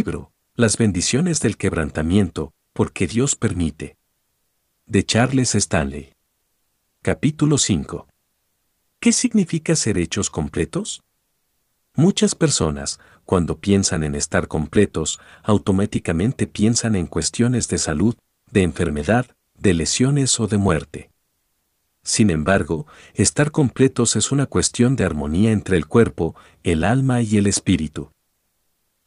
Libro, Las bendiciones del quebrantamiento, porque Dios permite. De Charles Stanley. Capítulo 5. ¿Qué significa ser hechos completos? Muchas personas, cuando piensan en estar completos, automáticamente piensan en cuestiones de salud, de enfermedad, de lesiones o de muerte. Sin embargo, estar completos es una cuestión de armonía entre el cuerpo, el alma y el espíritu.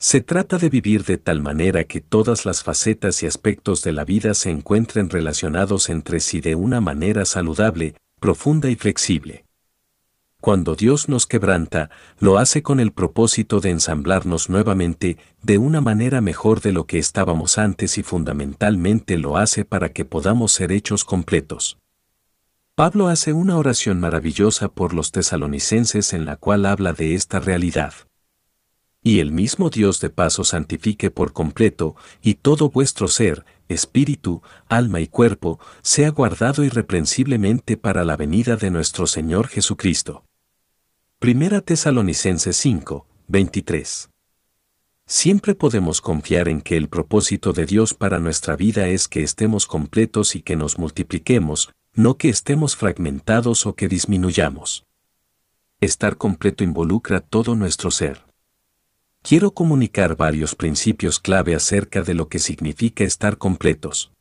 Se trata de vivir de tal manera que todas las facetas y aspectos de la vida se encuentren relacionados entre sí de una manera saludable, profunda y flexible. Cuando Dios nos quebranta, lo hace con el propósito de ensamblarnos nuevamente de una manera mejor de lo que estábamos antes y fundamentalmente lo hace para que podamos ser hechos completos. Pablo hace una oración maravillosa por los tesalonicenses en la cual habla de esta realidad y el mismo Dios de paso santifique por completo, y todo vuestro ser, espíritu, alma y cuerpo, sea guardado irreprensiblemente para la venida de nuestro Señor Jesucristo. Primera Tesalonicenses 5, 23. Siempre podemos confiar en que el propósito de Dios para nuestra vida es que estemos completos y que nos multipliquemos, no que estemos fragmentados o que disminuyamos. Estar completo involucra todo nuestro ser quiero comunicar varios principios clave acerca de lo que significa estar completos.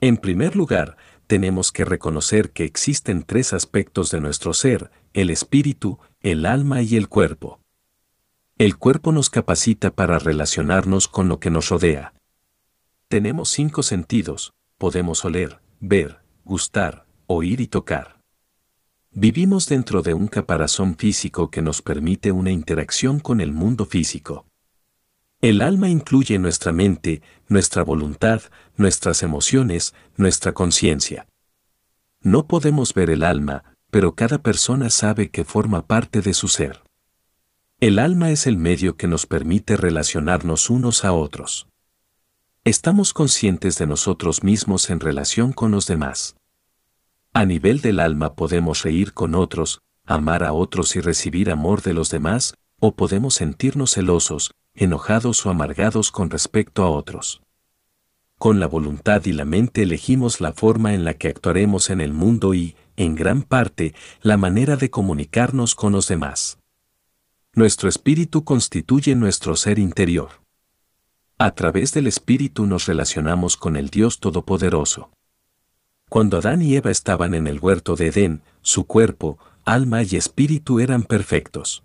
En primer lugar, tenemos que reconocer que existen tres aspectos de nuestro ser, el espíritu, el alma y el cuerpo. El cuerpo nos capacita para relacionarnos con lo que nos rodea. Tenemos cinco sentidos, podemos oler, ver, gustar, oír y tocar. Vivimos dentro de un caparazón físico que nos permite una interacción con el mundo físico. El alma incluye nuestra mente, nuestra voluntad, nuestras emociones, nuestra conciencia. No podemos ver el alma, pero cada persona sabe que forma parte de su ser. El alma es el medio que nos permite relacionarnos unos a otros. Estamos conscientes de nosotros mismos en relación con los demás. A nivel del alma podemos reír con otros, amar a otros y recibir amor de los demás, o podemos sentirnos celosos, enojados o amargados con respecto a otros. Con la voluntad y la mente elegimos la forma en la que actuaremos en el mundo y, en gran parte, la manera de comunicarnos con los demás. Nuestro espíritu constituye nuestro ser interior. A través del espíritu nos relacionamos con el Dios Todopoderoso. Cuando Adán y Eva estaban en el huerto de Edén, su cuerpo, alma y espíritu eran perfectos.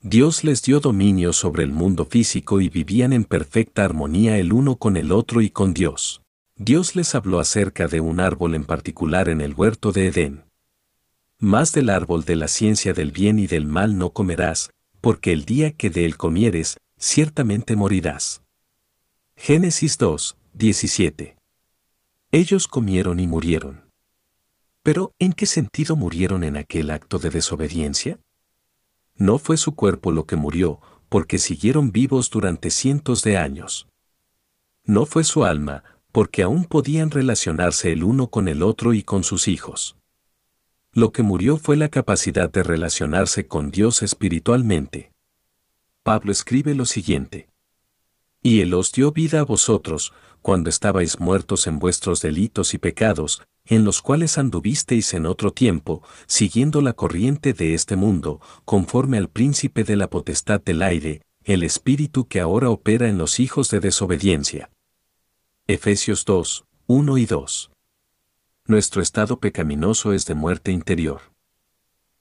Dios les dio dominio sobre el mundo físico y vivían en perfecta armonía el uno con el otro y con Dios. Dios les habló acerca de un árbol en particular en el huerto de Edén. Más del árbol de la ciencia del bien y del mal no comerás, porque el día que de él comieres, ciertamente morirás. Génesis 2, 17. Ellos comieron y murieron. Pero, ¿en qué sentido murieron en aquel acto de desobediencia? No fue su cuerpo lo que murió, porque siguieron vivos durante cientos de años. No fue su alma, porque aún podían relacionarse el uno con el otro y con sus hijos. Lo que murió fue la capacidad de relacionarse con Dios espiritualmente. Pablo escribe lo siguiente. Y Él os dio vida a vosotros, cuando estabais muertos en vuestros delitos y pecados, en los cuales anduvisteis en otro tiempo, siguiendo la corriente de este mundo, conforme al príncipe de la potestad del aire, el espíritu que ahora opera en los hijos de desobediencia. Efesios 2, 1 y 2. Nuestro estado pecaminoso es de muerte interior.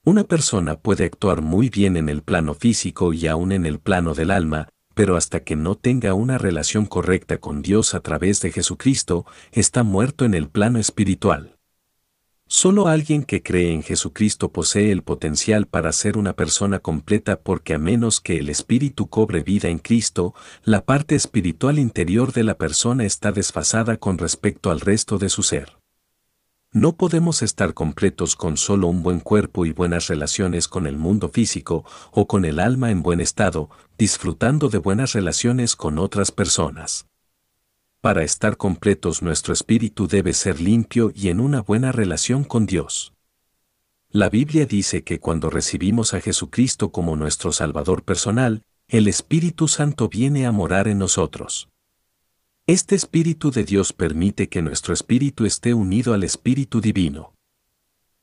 Una persona puede actuar muy bien en el plano físico y aún en el plano del alma, pero hasta que no tenga una relación correcta con Dios a través de Jesucristo, está muerto en el plano espiritual. Solo alguien que cree en Jesucristo posee el potencial para ser una persona completa porque a menos que el espíritu cobre vida en Cristo, la parte espiritual interior de la persona está desfasada con respecto al resto de su ser. No podemos estar completos con solo un buen cuerpo y buenas relaciones con el mundo físico o con el alma en buen estado, disfrutando de buenas relaciones con otras personas. Para estar completos nuestro espíritu debe ser limpio y en una buena relación con Dios. La Biblia dice que cuando recibimos a Jesucristo como nuestro Salvador personal, el Espíritu Santo viene a morar en nosotros. Este Espíritu de Dios permite que nuestro espíritu esté unido al Espíritu Divino.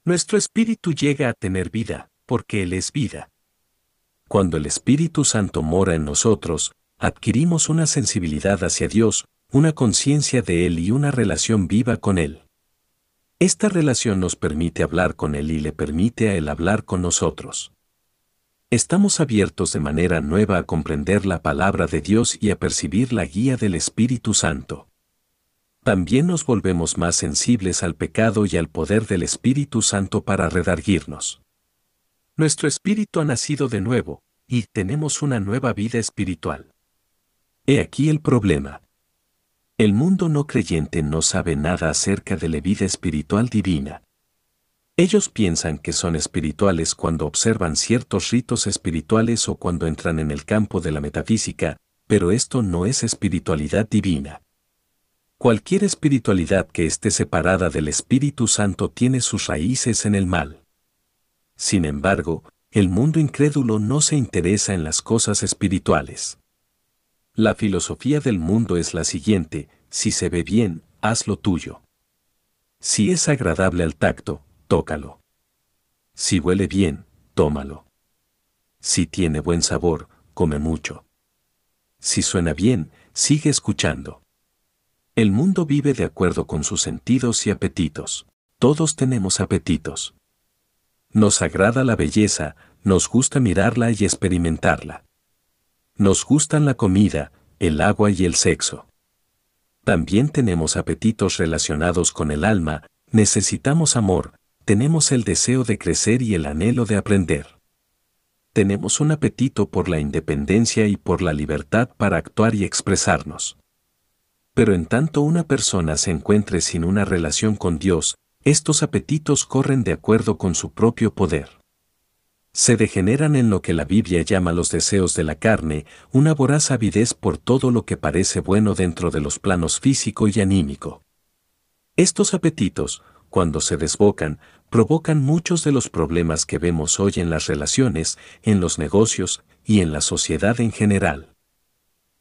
Nuestro espíritu llega a tener vida, porque Él es vida. Cuando el Espíritu Santo mora en nosotros, adquirimos una sensibilidad hacia Dios, una conciencia de Él y una relación viva con Él. Esta relación nos permite hablar con Él y le permite a Él hablar con nosotros. Estamos abiertos de manera nueva a comprender la palabra de Dios y a percibir la guía del Espíritu Santo. También nos volvemos más sensibles al pecado y al poder del Espíritu Santo para redarguirnos. Nuestro espíritu ha nacido de nuevo, y tenemos una nueva vida espiritual. He aquí el problema. El mundo no creyente no sabe nada acerca de la vida espiritual divina. Ellos piensan que son espirituales cuando observan ciertos ritos espirituales o cuando entran en el campo de la metafísica, pero esto no es espiritualidad divina. Cualquier espiritualidad que esté separada del Espíritu Santo tiene sus raíces en el mal. Sin embargo, el mundo incrédulo no se interesa en las cosas espirituales. La filosofía del mundo es la siguiente, si se ve bien, haz lo tuyo. Si es agradable al tacto, tócalo. Si huele bien, tómalo. Si tiene buen sabor, come mucho. Si suena bien, sigue escuchando. El mundo vive de acuerdo con sus sentidos y apetitos. Todos tenemos apetitos. Nos agrada la belleza, nos gusta mirarla y experimentarla. Nos gustan la comida, el agua y el sexo. También tenemos apetitos relacionados con el alma, necesitamos amor, tenemos el deseo de crecer y el anhelo de aprender. Tenemos un apetito por la independencia y por la libertad para actuar y expresarnos. Pero en tanto una persona se encuentre sin una relación con Dios, estos apetitos corren de acuerdo con su propio poder. Se degeneran en lo que la Biblia llama los deseos de la carne, una voraz avidez por todo lo que parece bueno dentro de los planos físico y anímico. Estos apetitos, cuando se desbocan, provocan muchos de los problemas que vemos hoy en las relaciones, en los negocios y en la sociedad en general.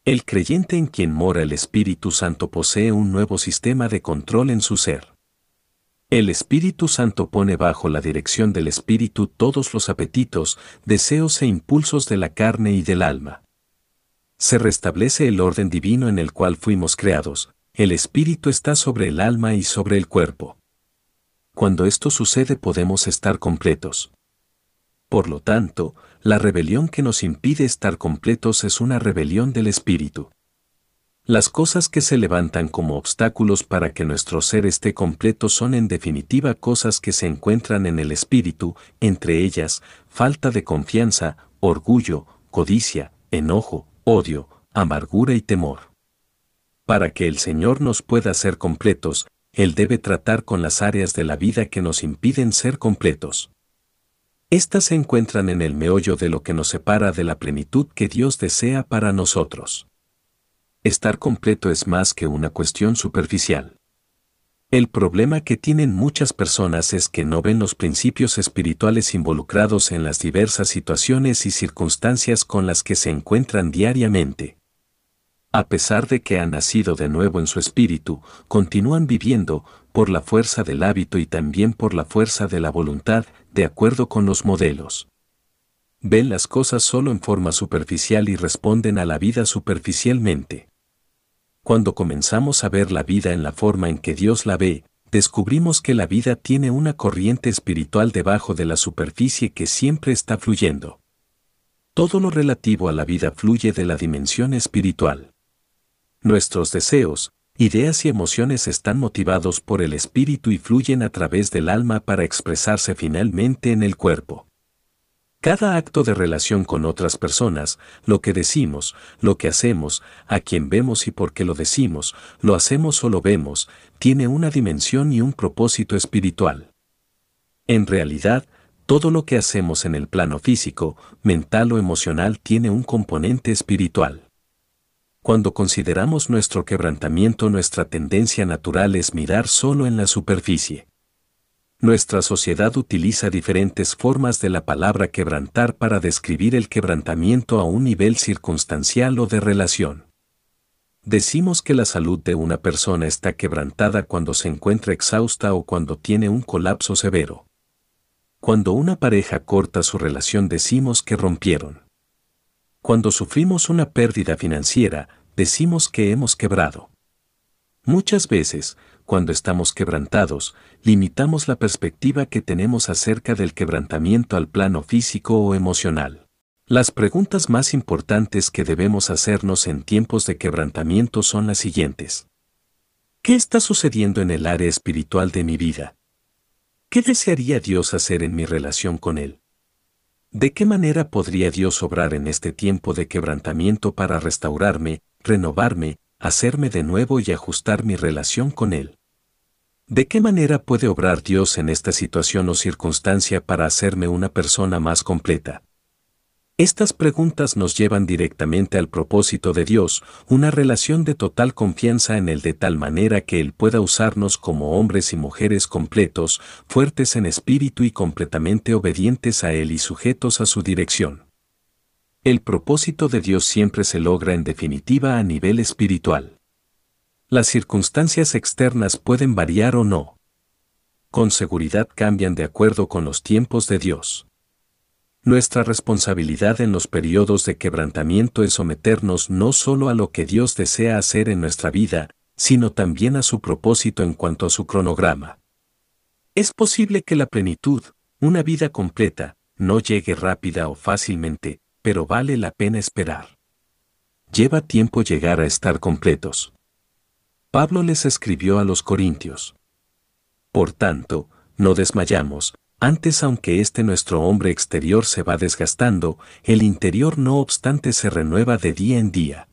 El creyente en quien mora el Espíritu Santo posee un nuevo sistema de control en su ser. El Espíritu Santo pone bajo la dirección del Espíritu todos los apetitos, deseos e impulsos de la carne y del alma. Se restablece el orden divino en el cual fuimos creados, el Espíritu está sobre el alma y sobre el cuerpo. Cuando esto sucede podemos estar completos. Por lo tanto, la rebelión que nos impide estar completos es una rebelión del espíritu. Las cosas que se levantan como obstáculos para que nuestro ser esté completo son en definitiva cosas que se encuentran en el espíritu, entre ellas, falta de confianza, orgullo, codicia, enojo, odio, amargura y temor. Para que el Señor nos pueda hacer completos, él debe tratar con las áreas de la vida que nos impiden ser completos. Estas se encuentran en el meollo de lo que nos separa de la plenitud que Dios desea para nosotros. Estar completo es más que una cuestión superficial. El problema que tienen muchas personas es que no ven los principios espirituales involucrados en las diversas situaciones y circunstancias con las que se encuentran diariamente. A pesar de que han nacido de nuevo en su espíritu, continúan viviendo, por la fuerza del hábito y también por la fuerza de la voluntad, de acuerdo con los modelos. Ven las cosas solo en forma superficial y responden a la vida superficialmente. Cuando comenzamos a ver la vida en la forma en que Dios la ve, descubrimos que la vida tiene una corriente espiritual debajo de la superficie que siempre está fluyendo. Todo lo relativo a la vida fluye de la dimensión espiritual. Nuestros deseos, ideas y emociones están motivados por el espíritu y fluyen a través del alma para expresarse finalmente en el cuerpo. Cada acto de relación con otras personas, lo que decimos, lo que hacemos, a quien vemos y por qué lo decimos, lo hacemos o lo vemos, tiene una dimensión y un propósito espiritual. En realidad, todo lo que hacemos en el plano físico, mental o emocional tiene un componente espiritual. Cuando consideramos nuestro quebrantamiento nuestra tendencia natural es mirar solo en la superficie. Nuestra sociedad utiliza diferentes formas de la palabra quebrantar para describir el quebrantamiento a un nivel circunstancial o de relación. Decimos que la salud de una persona está quebrantada cuando se encuentra exhausta o cuando tiene un colapso severo. Cuando una pareja corta su relación decimos que rompieron. Cuando sufrimos una pérdida financiera, decimos que hemos quebrado. Muchas veces, cuando estamos quebrantados, limitamos la perspectiva que tenemos acerca del quebrantamiento al plano físico o emocional. Las preguntas más importantes que debemos hacernos en tiempos de quebrantamiento son las siguientes. ¿Qué está sucediendo en el área espiritual de mi vida? ¿Qué desearía Dios hacer en mi relación con Él? ¿De qué manera podría Dios obrar en este tiempo de quebrantamiento para restaurarme, renovarme, hacerme de nuevo y ajustar mi relación con Él? ¿De qué manera puede obrar Dios en esta situación o circunstancia para hacerme una persona más completa? Estas preguntas nos llevan directamente al propósito de Dios, una relación de total confianza en Él de tal manera que Él pueda usarnos como hombres y mujeres completos, fuertes en espíritu y completamente obedientes a Él y sujetos a su dirección. El propósito de Dios siempre se logra en definitiva a nivel espiritual. Las circunstancias externas pueden variar o no. Con seguridad cambian de acuerdo con los tiempos de Dios. Nuestra responsabilidad en los periodos de quebrantamiento es someternos no solo a lo que Dios desea hacer en nuestra vida, sino también a su propósito en cuanto a su cronograma. Es posible que la plenitud, una vida completa, no llegue rápida o fácilmente, pero vale la pena esperar. Lleva tiempo llegar a estar completos. Pablo les escribió a los Corintios. Por tanto, no desmayamos, antes aunque este nuestro hombre exterior se va desgastando, el interior no obstante se renueva de día en día.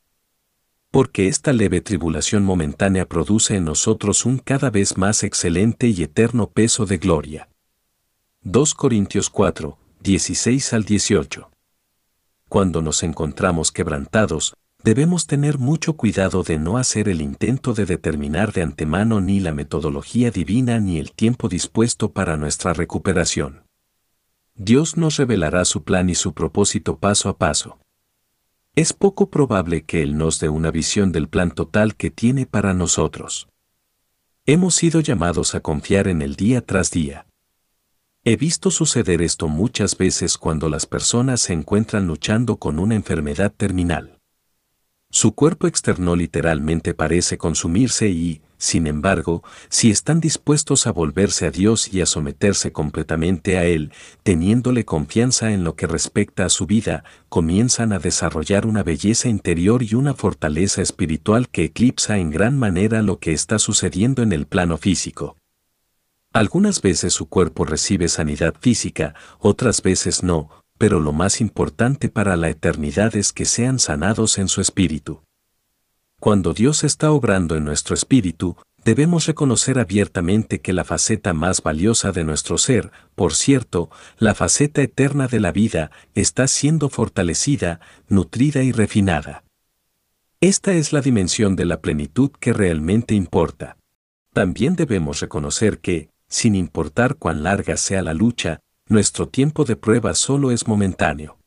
Porque esta leve tribulación momentánea produce en nosotros un cada vez más excelente y eterno peso de gloria. 2 Corintios 4, 16 al 18. Cuando nos encontramos quebrantados, debemos tener mucho cuidado de no hacer el intento de determinar de antemano ni la metodología divina ni el tiempo dispuesto para nuestra recuperación. Dios nos revelará su plan y su propósito paso a paso. Es poco probable que Él nos dé una visión del plan total que tiene para nosotros. Hemos sido llamados a confiar en el día tras día. He visto suceder esto muchas veces cuando las personas se encuentran luchando con una enfermedad terminal. Su cuerpo externo literalmente parece consumirse y, sin embargo, si están dispuestos a volverse a Dios y a someterse completamente a Él, teniéndole confianza en lo que respecta a su vida, comienzan a desarrollar una belleza interior y una fortaleza espiritual que eclipsa en gran manera lo que está sucediendo en el plano físico. Algunas veces su cuerpo recibe sanidad física, otras veces no, pero lo más importante para la eternidad es que sean sanados en su espíritu. Cuando Dios está obrando en nuestro espíritu, debemos reconocer abiertamente que la faceta más valiosa de nuestro ser, por cierto, la faceta eterna de la vida, está siendo fortalecida, nutrida y refinada. Esta es la dimensión de la plenitud que realmente importa. También debemos reconocer que, sin importar cuán larga sea la lucha, nuestro tiempo de prueba solo es momentáneo.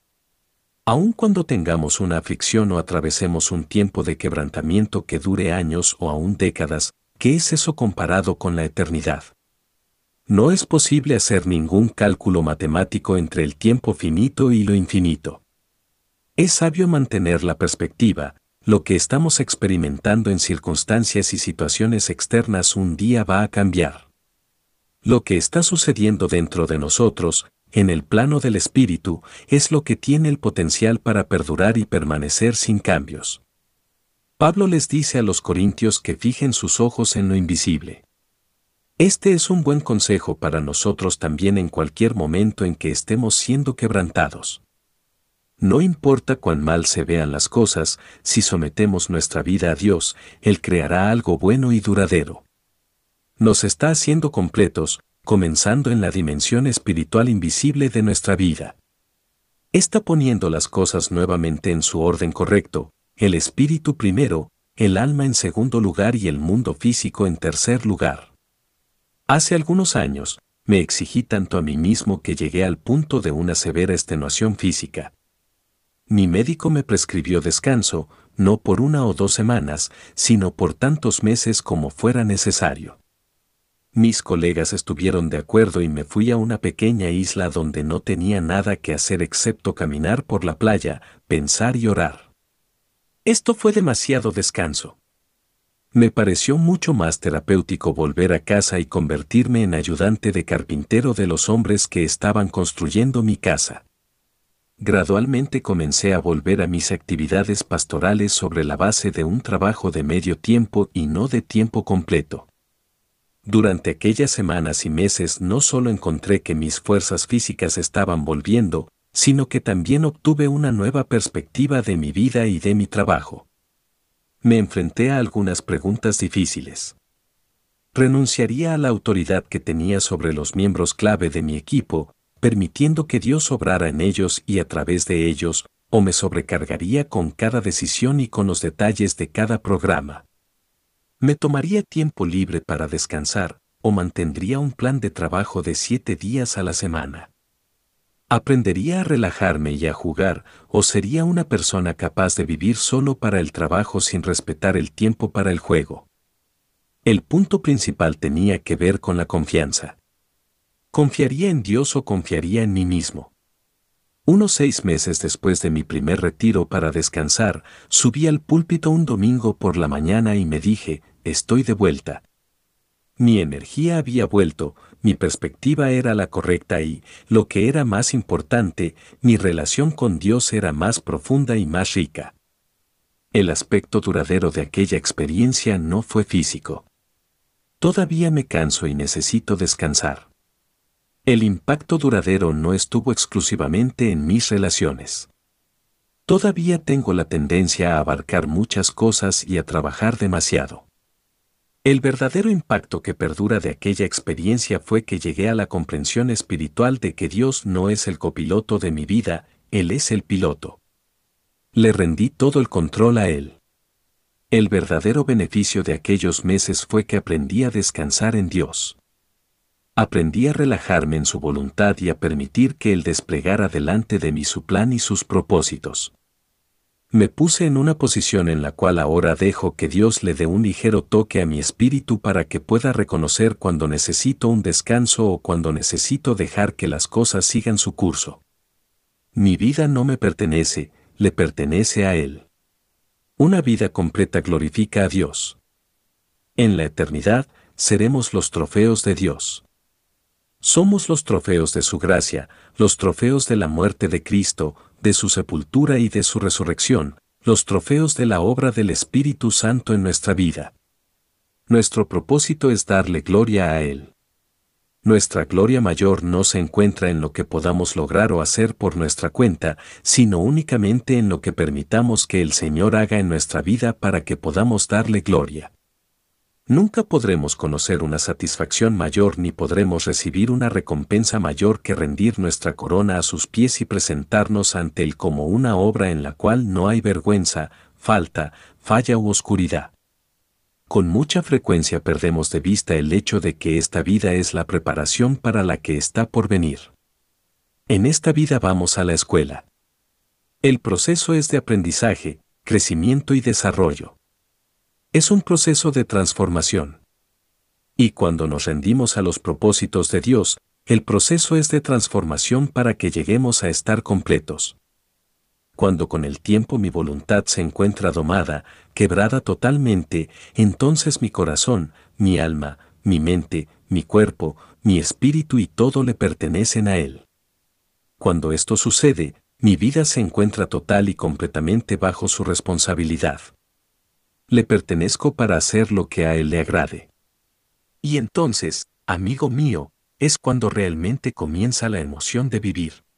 Aun cuando tengamos una aflicción o atravesemos un tiempo de quebrantamiento que dure años o aún décadas, ¿qué es eso comparado con la eternidad? No es posible hacer ningún cálculo matemático entre el tiempo finito y lo infinito. Es sabio mantener la perspectiva, lo que estamos experimentando en circunstancias y situaciones externas un día va a cambiar. Lo que está sucediendo dentro de nosotros, en el plano del espíritu, es lo que tiene el potencial para perdurar y permanecer sin cambios. Pablo les dice a los corintios que fijen sus ojos en lo invisible. Este es un buen consejo para nosotros también en cualquier momento en que estemos siendo quebrantados. No importa cuán mal se vean las cosas, si sometemos nuestra vida a Dios, Él creará algo bueno y duradero nos está haciendo completos, comenzando en la dimensión espiritual invisible de nuestra vida. Está poniendo las cosas nuevamente en su orden correcto, el espíritu primero, el alma en segundo lugar y el mundo físico en tercer lugar. Hace algunos años, me exigí tanto a mí mismo que llegué al punto de una severa extenuación física. Mi médico me prescribió descanso, no por una o dos semanas, sino por tantos meses como fuera necesario. Mis colegas estuvieron de acuerdo y me fui a una pequeña isla donde no tenía nada que hacer excepto caminar por la playa, pensar y orar. Esto fue demasiado descanso. Me pareció mucho más terapéutico volver a casa y convertirme en ayudante de carpintero de los hombres que estaban construyendo mi casa gradualmente comencé a volver a mis actividades pastorales sobre la base de un trabajo de medio tiempo y no de tiempo completo. Durante aquellas semanas y meses no solo encontré que mis fuerzas físicas estaban volviendo, sino que también obtuve una nueva perspectiva de mi vida y de mi trabajo. Me enfrenté a algunas preguntas difíciles. ¿Renunciaría a la autoridad que tenía sobre los miembros clave de mi equipo, permitiendo que Dios obrara en ellos y a través de ellos, o me sobrecargaría con cada decisión y con los detalles de cada programa. Me tomaría tiempo libre para descansar, o mantendría un plan de trabajo de siete días a la semana. Aprendería a relajarme y a jugar, o sería una persona capaz de vivir solo para el trabajo sin respetar el tiempo para el juego. El punto principal tenía que ver con la confianza. ¿Confiaría en Dios o confiaría en mí mismo? Unos seis meses después de mi primer retiro para descansar, subí al púlpito un domingo por la mañana y me dije, estoy de vuelta. Mi energía había vuelto, mi perspectiva era la correcta y, lo que era más importante, mi relación con Dios era más profunda y más rica. El aspecto duradero de aquella experiencia no fue físico. Todavía me canso y necesito descansar. El impacto duradero no estuvo exclusivamente en mis relaciones. Todavía tengo la tendencia a abarcar muchas cosas y a trabajar demasiado. El verdadero impacto que perdura de aquella experiencia fue que llegué a la comprensión espiritual de que Dios no es el copiloto de mi vida, Él es el piloto. Le rendí todo el control a Él. El verdadero beneficio de aquellos meses fue que aprendí a descansar en Dios aprendí a relajarme en su voluntad y a permitir que Él desplegara delante de mí su plan y sus propósitos. Me puse en una posición en la cual ahora dejo que Dios le dé un ligero toque a mi espíritu para que pueda reconocer cuando necesito un descanso o cuando necesito dejar que las cosas sigan su curso. Mi vida no me pertenece, le pertenece a Él. Una vida completa glorifica a Dios. En la eternidad, seremos los trofeos de Dios. Somos los trofeos de su gracia, los trofeos de la muerte de Cristo, de su sepultura y de su resurrección, los trofeos de la obra del Espíritu Santo en nuestra vida. Nuestro propósito es darle gloria a Él. Nuestra gloria mayor no se encuentra en lo que podamos lograr o hacer por nuestra cuenta, sino únicamente en lo que permitamos que el Señor haga en nuestra vida para que podamos darle gloria. Nunca podremos conocer una satisfacción mayor ni podremos recibir una recompensa mayor que rendir nuestra corona a sus pies y presentarnos ante Él como una obra en la cual no hay vergüenza, falta, falla u oscuridad. Con mucha frecuencia perdemos de vista el hecho de que esta vida es la preparación para la que está por venir. En esta vida vamos a la escuela. El proceso es de aprendizaje, crecimiento y desarrollo. Es un proceso de transformación. Y cuando nos rendimos a los propósitos de Dios, el proceso es de transformación para que lleguemos a estar completos. Cuando con el tiempo mi voluntad se encuentra domada, quebrada totalmente, entonces mi corazón, mi alma, mi mente, mi cuerpo, mi espíritu y todo le pertenecen a Él. Cuando esto sucede, mi vida se encuentra total y completamente bajo su responsabilidad le pertenezco para hacer lo que a él le agrade. Y entonces, amigo mío, es cuando realmente comienza la emoción de vivir.